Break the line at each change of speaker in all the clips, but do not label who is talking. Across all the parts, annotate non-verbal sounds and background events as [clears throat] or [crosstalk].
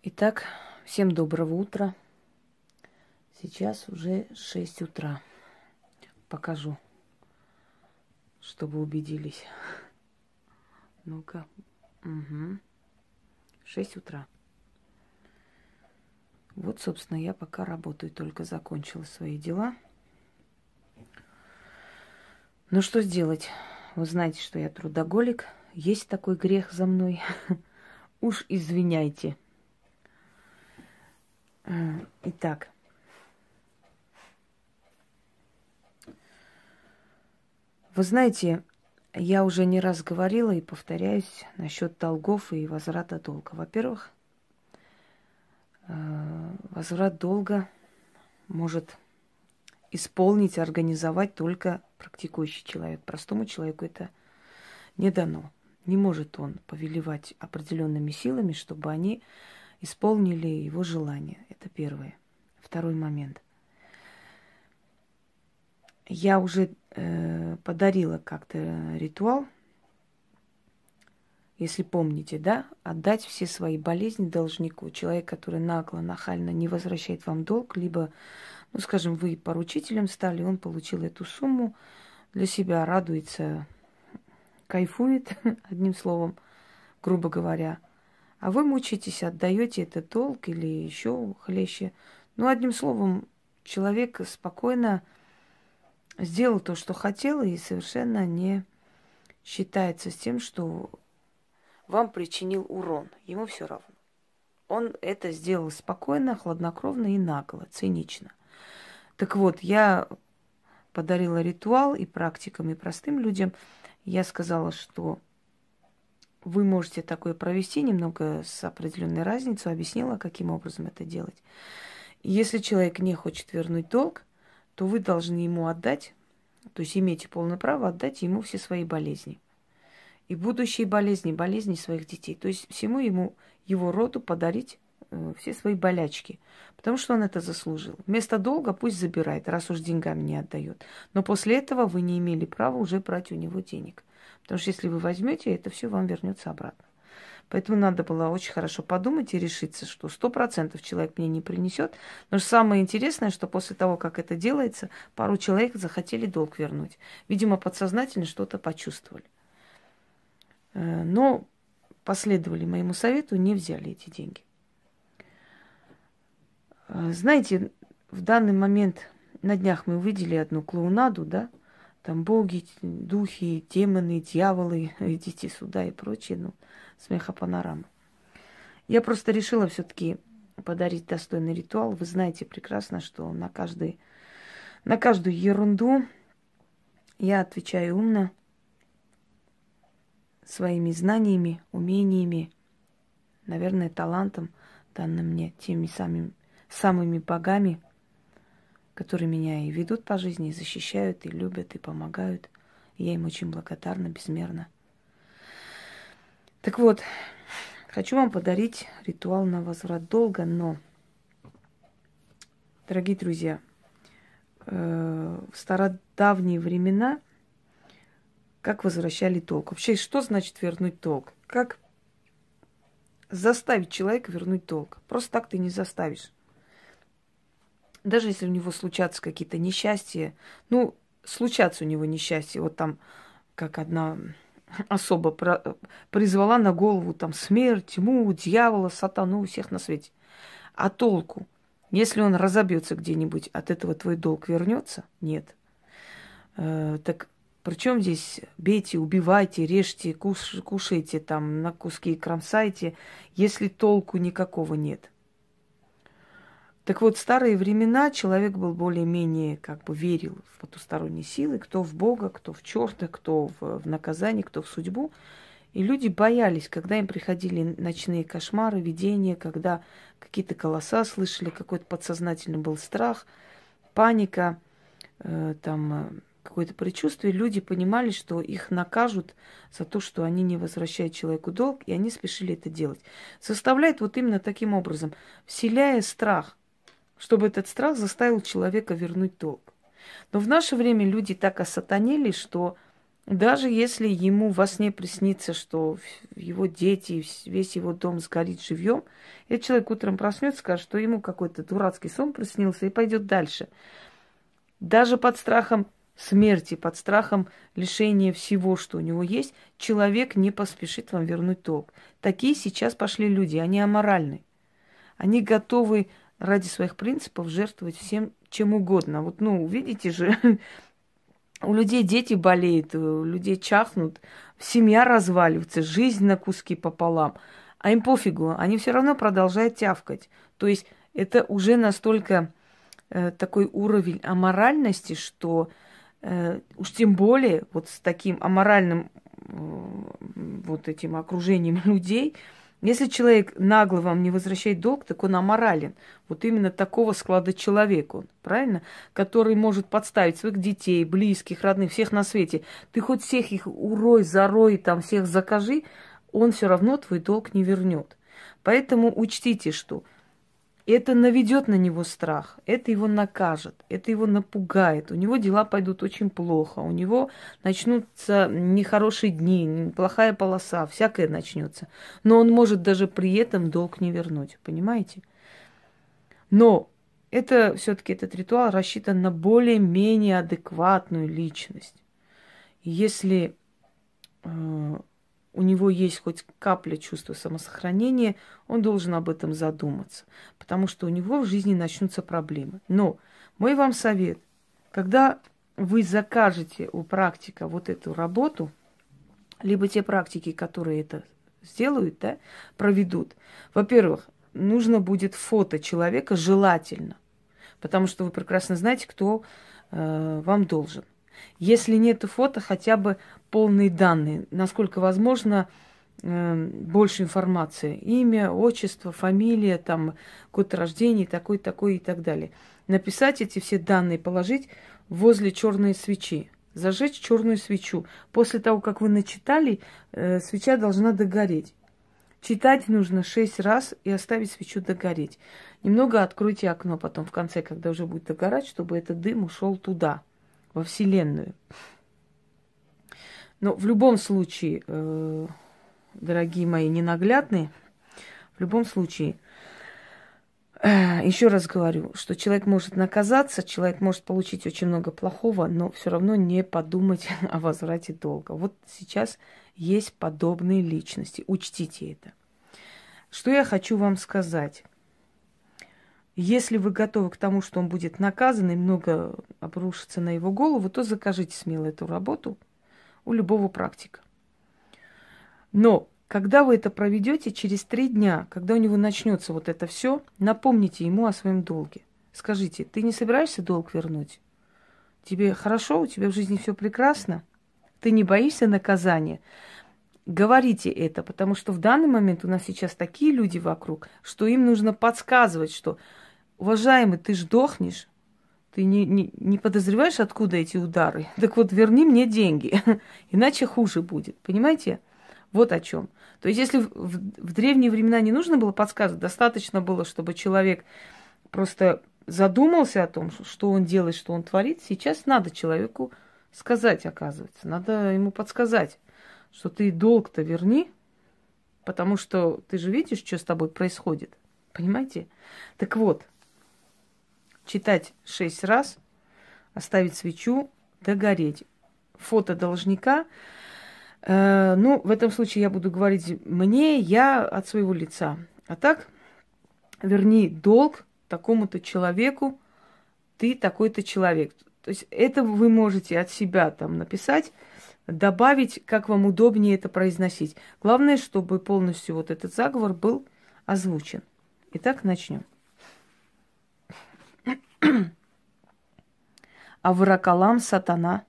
Итак, всем доброго утра. Сейчас уже 6 утра. Покажу, чтобы убедились. Ну-ка. Угу. 6 утра. Вот, собственно, я пока работаю, только закончила свои дела. Ну что сделать? Вы знаете, что я трудоголик. Есть такой грех за мной. [laughs] Уж извиняйте. Итак. Вы знаете, я уже не раз говорила и повторяюсь насчет долгов и возврата долга. Во-первых, э, возврат долга может исполнить, организовать только практикующий человек. Простому человеку это не дано. Не может он повелевать определенными силами, чтобы они исполнили его желание. Это первое. Второй момент. Я уже э, подарила как-то ритуал, если помните, да, отдать все свои болезни должнику. Человек, который нагло, нахально не возвращает вам долг, либо, ну, скажем, вы поручителем стали, он получил эту сумму для себя, радуется, кайфует, [laughs] одним словом, грубо говоря – а вы мучитесь, отдаете этот долг или еще хлеще. Ну, одним словом, человек спокойно сделал то, что хотел, и совершенно не считается с тем, что вам причинил урон. Ему все равно. Он это сделал спокойно, хладнокровно и нагло, цинично. Так вот, я подарила ритуал и практикам, и простым людям. Я сказала, что вы можете такое провести немного с определенной разницей, объяснила, каким образом это делать. Если человек не хочет вернуть долг, то вы должны ему отдать, то есть имеете полное право отдать ему все свои болезни. И будущие болезни, болезни своих детей. То есть всему ему, его роду подарить э, все свои болячки. Потому что он это заслужил. Вместо долга пусть забирает, раз уж деньгами не отдает. Но после этого вы не имели права уже брать у него денег. Потому что если вы возьмете, это все вам вернется обратно. Поэтому надо было очень хорошо подумать и решиться, что сто процентов человек мне не принесет. Но самое интересное, что после того, как это делается, пару человек захотели долг вернуть. Видимо, подсознательно что-то почувствовали. Э, но последовали моему совету, не взяли эти деньги. Э, знаете, в данный момент на днях мы увидели одну клоунаду, да, там боги, духи, демоны, дьяволы, [laughs] идите сюда и прочее, ну, смехопанорама. Я просто решила все-таки подарить достойный ритуал. Вы знаете прекрасно, что на, каждый, на каждую ерунду я отвечаю умно, своими знаниями, умениями, наверное, талантом, данным мне теми самыми, самыми богами – которые меня и ведут по жизни, и защищают, и любят, и помогают. И я им очень благодарна, безмерно. Так вот, хочу вам подарить ритуал на возврат долга, но, дорогие друзья, э, в стародавние времена как возвращали долг? Вообще, что значит вернуть долг? Как заставить человека вернуть долг? Просто так ты не заставишь даже если у него случатся какие-то несчастья, ну, случатся у него несчастья, вот там, как одна [laughs] особо про, призвала на голову там смерть, тьму, дьявола, сатану, всех на свете. А толку? Если он разобьется где-нибудь, от этого твой долг вернется? Нет. Э, так причем здесь бейте, убивайте, режьте, куш, кушайте, там на куски кромсайте, если толку никакого нет – так вот, в старые времена человек был более-менее, как бы верил в потусторонние силы, кто в Бога, кто в черта, кто в, в наказание, кто в судьбу. И люди боялись, когда им приходили ночные кошмары, видения, когда какие-то голоса слышали, какой-то подсознательный был страх, паника, э, там э, какое-то предчувствие. Люди понимали, что их накажут за то, что они не возвращают человеку долг, и они спешили это делать. Составляет вот именно таким образом, вселяя страх чтобы этот страх заставил человека вернуть долг. Но в наше время люди так осатанели, что даже если ему во сне приснится, что его дети, весь его дом сгорит живьем, этот человек утром проснется, скажет, что ему какой-то дурацкий сон приснился и пойдет дальше. Даже под страхом смерти, под страхом лишения всего, что у него есть, человек не поспешит вам вернуть долг. Такие сейчас пошли люди, они аморальны. Они готовы ради своих принципов жертвовать всем, чем угодно. Вот, ну, видите же, [laughs] у людей дети болеют, у людей чахнут, семья разваливается, жизнь на куски пополам. А им пофигу, они все равно продолжают тявкать. То есть это уже настолько э, такой уровень аморальности, что э, уж тем более вот с таким аморальным э, вот этим окружением [laughs] людей – если человек нагло вам не возвращает долг, так он аморален. Вот именно такого склада человек он, правильно? Который может подставить своих детей, близких, родных, всех на свете. Ты хоть всех их урой, зарой, там всех закажи, он все равно твой долг не вернет. Поэтому учтите, что – это наведет на него страх, это его накажет, это его напугает, у него дела пойдут очень плохо, у него начнутся нехорошие дни, плохая полоса, всякое начнется. Но он может даже при этом долг не вернуть, понимаете? Но это все-таки этот ритуал рассчитан на более-менее адекватную личность. если э, у него есть хоть капля чувства самосохранения, он должен об этом задуматься, потому что у него в жизни начнутся проблемы. Но мой вам совет, когда вы закажете у практика вот эту работу, либо те практики, которые это сделают, да, проведут, во-первых, нужно будет фото человека желательно, потому что вы прекрасно знаете, кто э, вам должен. Если нет фото, хотя бы полные данные, насколько возможно, э, больше информации. Имя, отчество, фамилия, там, год рождения, такой, такой и так далее. Написать эти все данные, положить возле черной свечи. Зажечь черную свечу. После того, как вы начитали, э, свеча должна догореть. Читать нужно шесть раз и оставить свечу догореть. Немного откройте окно потом в конце, когда уже будет догорать, чтобы этот дым ушел туда, во Вселенную. Но в любом случае, э, дорогие мои ненаглядные, в любом случае, э, еще раз говорю, что человек может наказаться, человек может получить очень много плохого, но все равно не подумать [laughs] о возврате долга. Вот сейчас есть подобные личности. Учтите это. Что я хочу вам сказать? Если вы готовы к тому, что он будет наказан и много обрушится на его голову, то закажите смело эту работу – у любого практика. Но когда вы это проведете, через три дня, когда у него начнется вот это все, напомните ему о своем долге. Скажите, ты не собираешься долг вернуть? Тебе хорошо, у тебя в жизни все прекрасно? Ты не боишься наказания? Говорите это, потому что в данный момент у нас сейчас такие люди вокруг, что им нужно подсказывать, что, уважаемый, ты ж дохнешь, ты не, не, не подозреваешь, откуда эти удары? Так вот, верни мне деньги, [laughs] иначе хуже будет. Понимаете? Вот о чем. То есть, если в, в древние времена не нужно было подсказывать, достаточно было, чтобы человек просто задумался о том, что он делает, что он творит, сейчас надо человеку сказать, оказывается. Надо ему подсказать, что ты долг-то верни, потому что ты же видишь, что с тобой происходит. Понимаете? Так вот, читать шесть раз, оставить свечу, догореть. Фото должника. Э, ну, в этом случае я буду говорить мне, я от своего лица. А так, верни долг такому-то человеку, ты такой-то человек. То есть это вы можете от себя там написать, добавить, как вам удобнее это произносить. Главное, чтобы полностью вот этот заговор был озвучен. Итак, начнем. [clears throat] Авракалам сатана,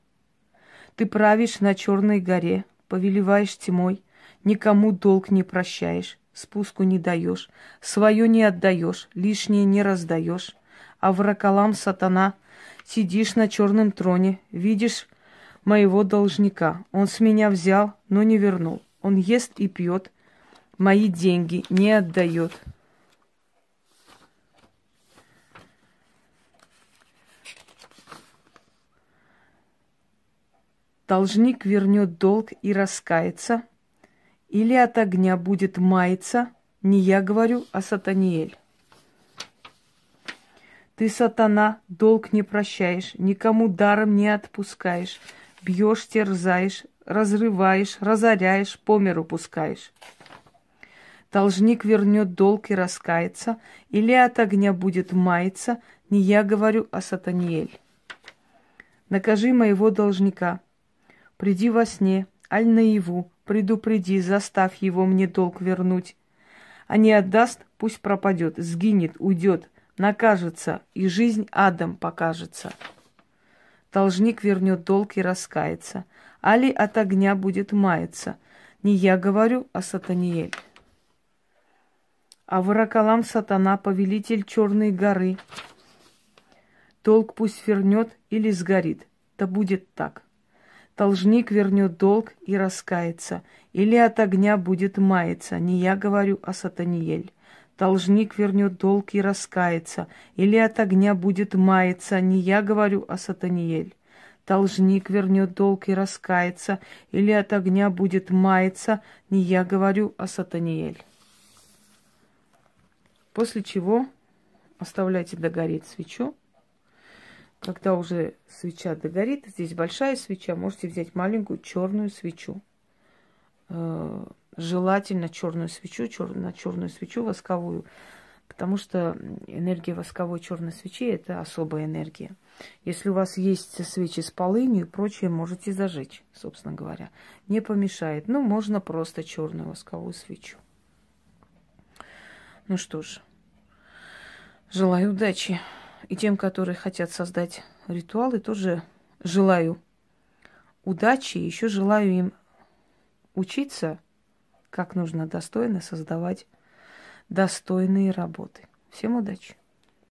ты правишь на черной горе, повелеваешь тьмой, никому долг не прощаешь, спуску не даешь, свое не отдаешь, лишнее не раздаешь. Авракалам сатана, сидишь на черном троне, видишь моего должника. Он с меня взял, но не вернул. Он ест и пьет, мои деньги не отдает. Должник вернет долг и раскается, или от огня будет маяться, не я говорю, а Сатаниэль. Ты, сатана, долг не прощаешь, никому даром не отпускаешь, бьешь, терзаешь, разрываешь, разоряешь, по миру пускаешь. Должник вернет долг и раскается, или от огня будет маяться, не я говорю, а Сатаниэль. Накажи моего должника, приди во сне, аль наяву, предупреди, заставь его мне долг вернуть. А не отдаст, пусть пропадет, сгинет, уйдет, накажется, и жизнь адом покажется. Должник вернет долг и раскается, али от огня будет маяться. Не я говорю, а Сатаниэль. А Варакалам сатана, повелитель черной горы, долг пусть вернет или сгорит. Да будет так. Должник вернет долг и раскается, или от огня будет маяться. Не я говорю, а Сатаниель. Должник вернет долг и раскается, или от огня будет маяться. Не я говорю, а Сатаниель. Должник вернет долг и раскается, или от огня будет маяться. Не я говорю, а Сатаниель. После чего оставляйте догореть свечу. Когда уже свеча догорит, здесь большая свеча, можете взять маленькую черную свечу. Э, желательно черную свечу, чер... на черную свечу восковую, потому что энергия восковой черной свечи это особая энергия. Если у вас есть свечи с полынью и прочее, можете зажечь, собственно говоря. Не помешает. Ну, можно просто черную восковую свечу. Ну что ж, желаю удачи. И тем, которые хотят создать ритуалы, тоже желаю удачи. Еще желаю им учиться, как нужно достойно создавать достойные работы. Всем удачи!